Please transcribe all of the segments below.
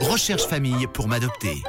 Recherche famille pour m'adopter.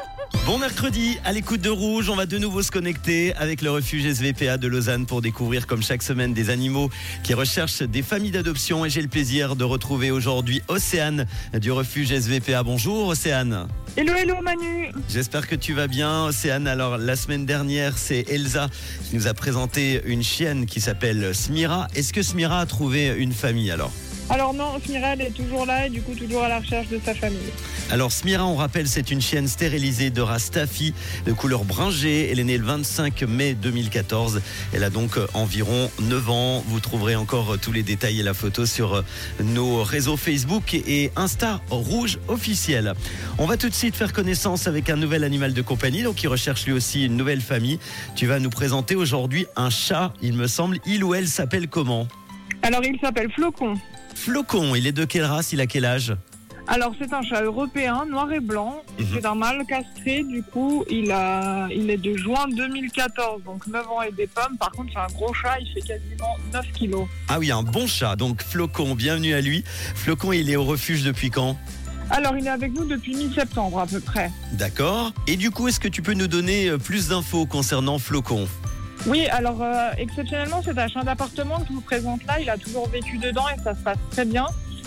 Bon mercredi, à l'écoute de Rouge, on va de nouveau se connecter avec le refuge SVPA de Lausanne pour découvrir comme chaque semaine des animaux qui recherchent des familles d'adoption et j'ai le plaisir de retrouver aujourd'hui Océane du refuge SVPA. Bonjour Océane. Hello, hello Manu. J'espère que tu vas bien Océane. Alors la semaine dernière, c'est Elsa qui nous a présenté une chienne qui s'appelle Smira. Est-ce que Smira a trouvé une famille alors? Alors non, Smira elle est toujours là et du coup toujours à la recherche de sa famille. Alors Smira, on rappelle, c'est une chienne stérilisée de race Taffy de couleur bringée. Elle est née le 25 mai 2014. Elle a donc euh, environ 9 ans. Vous trouverez encore euh, tous les détails et la photo sur euh, nos réseaux Facebook et Insta Rouge officiel. On va tout de suite faire connaissance avec un nouvel animal de compagnie, donc il recherche lui aussi une nouvelle famille. Tu vas nous présenter aujourd'hui un chat, il me semble. Il ou elle s'appelle comment? Alors il s'appelle Flocon. Flocon, il est de quelle race Il a quel âge Alors c'est un chat européen, noir et blanc. Mhm. C'est un mâle castré, du coup il, a, il est de juin 2014, donc 9 ans et des pommes. Par contre c'est un gros chat, il fait quasiment 9 kilos. Ah oui, un bon chat. Donc Flocon, bienvenue à lui. Flocon, il est au refuge depuis quand Alors il est avec nous depuis mi-septembre à peu près. D'accord. Et du coup, est-ce que tu peux nous donner euh, plus d'infos concernant Flocon Oui, alors euh, exceptionnellement c'est un chien d'appartement que je vous présente là. Il a toujours vécu dedans et ça se passe très bien.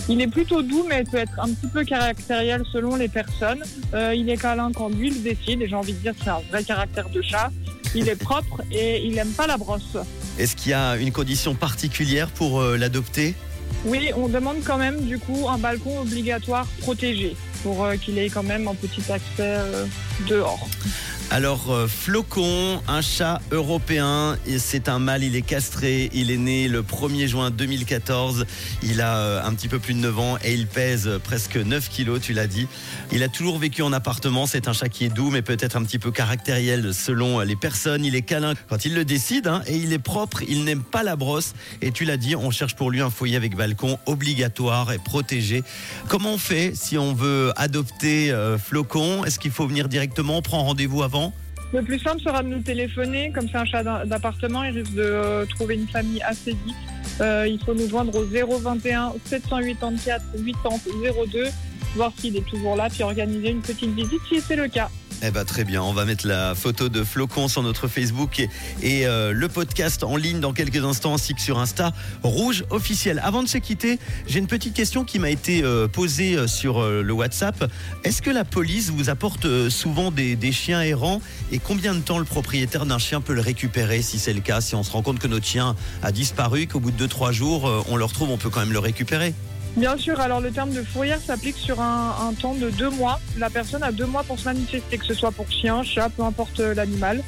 Il est plutôt doux, mais peut être un petit peu caractériel selon les personnes. Euh, il est câlin quand lui le décide, et j'ai envie de dire que c'est un vrai caractère de chat. Il est propre et il aime pas la brosse. Est-ce qu'il y a une condition particulière pour euh, l'adopter? Oui, on demande quand même du coup un balcon obligatoire protégé pour euh, qu'il ait quand même un petit accès euh, dehors. Alors, euh, Flocon, un chat européen, c'est un mâle, il est castré, il est né le 1er juin 2014, il a un petit peu plus de 9 ans et il pèse presque 9 kilos, tu l'as dit. Il a toujours vécu en appartement, c'est un chat qui est doux, mais peut-être un petit peu caractériel selon les personnes. Il est câlin quand il le décide, hein, et il est propre, il n'aime pas la brosse, et tu l'as dit, on cherche pour lui un foyer avec balcon obligatoire et protégé. Comment on fait si on veut adopter euh, Flocon Est-ce qu'il faut venir directement, on prend rendez-vous avant? Le plus simple sera de nous téléphoner, comme c'est un chat d'appartement, il risque de euh, trouver une famille assez vite. Euh, il faut nous joindre au 021 784 80 02, voir s'il est toujours là, puis organiser une petite visite si c'est le cas. Eh ben très bien, on va mettre la photo de Flocon sur notre Facebook et, euh, le podcast en ligne dans quelques instants ainsi que sur Insta Rouge officiel. Avant de se quitter, j'ai une petite question qui m'a été euh, posée euh, sur le WhatsApp. Est-ce que la police vous apporte souvent des, chiens errants? Et combien de temps le propriétaire d'un chien peut le récupérer si c'est le cas? Si on se rend compte que notre chien a disparu, qu'au bout de 2-3 jours on le retrouve, on peut quand même le récupérer Bien sûr, alors le terme de fourrière s'applique sur un, un temps de deux mois. La personne a deux mois pour se manifester, que ce soit pour chien, chat, peu importe euh, l'animal.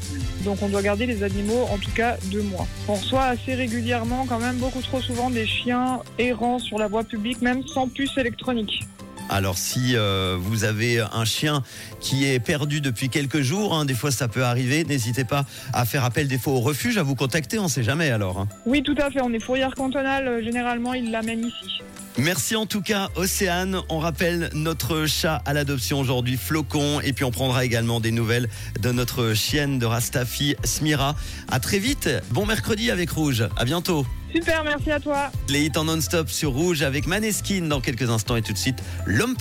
Donc on doit garder les animaux en tout cas deux mois. On reçoit assez régulièrement, quand même beaucoup trop souvent, des chiens errants sur la voie publique, même sans puce électronique. Alors si euh, vous avez un chien qui est perdu depuis quelques jours, hein, des fois ça peut arriver, n'hésitez pas à faire appel des fois au refuge, à vous contacter, on sait jamais alors. hein. Oui, tout à fait, on est fourrière cantonale, euh, généralement ils l'amènent ici. Merci en tout cas Océane, on rappelle notre chat à l'adoption aujourd'hui, Flocon, et puis on prendra également des nouvelles de notre chienne de Rastafi, Smira. À très vite, bon mercredi avec Rouge, à bientôt. Super, merci à toi. Les hits en non-stop sur Rouge avec Maneskin dans quelques instants et tout de suite, l'homme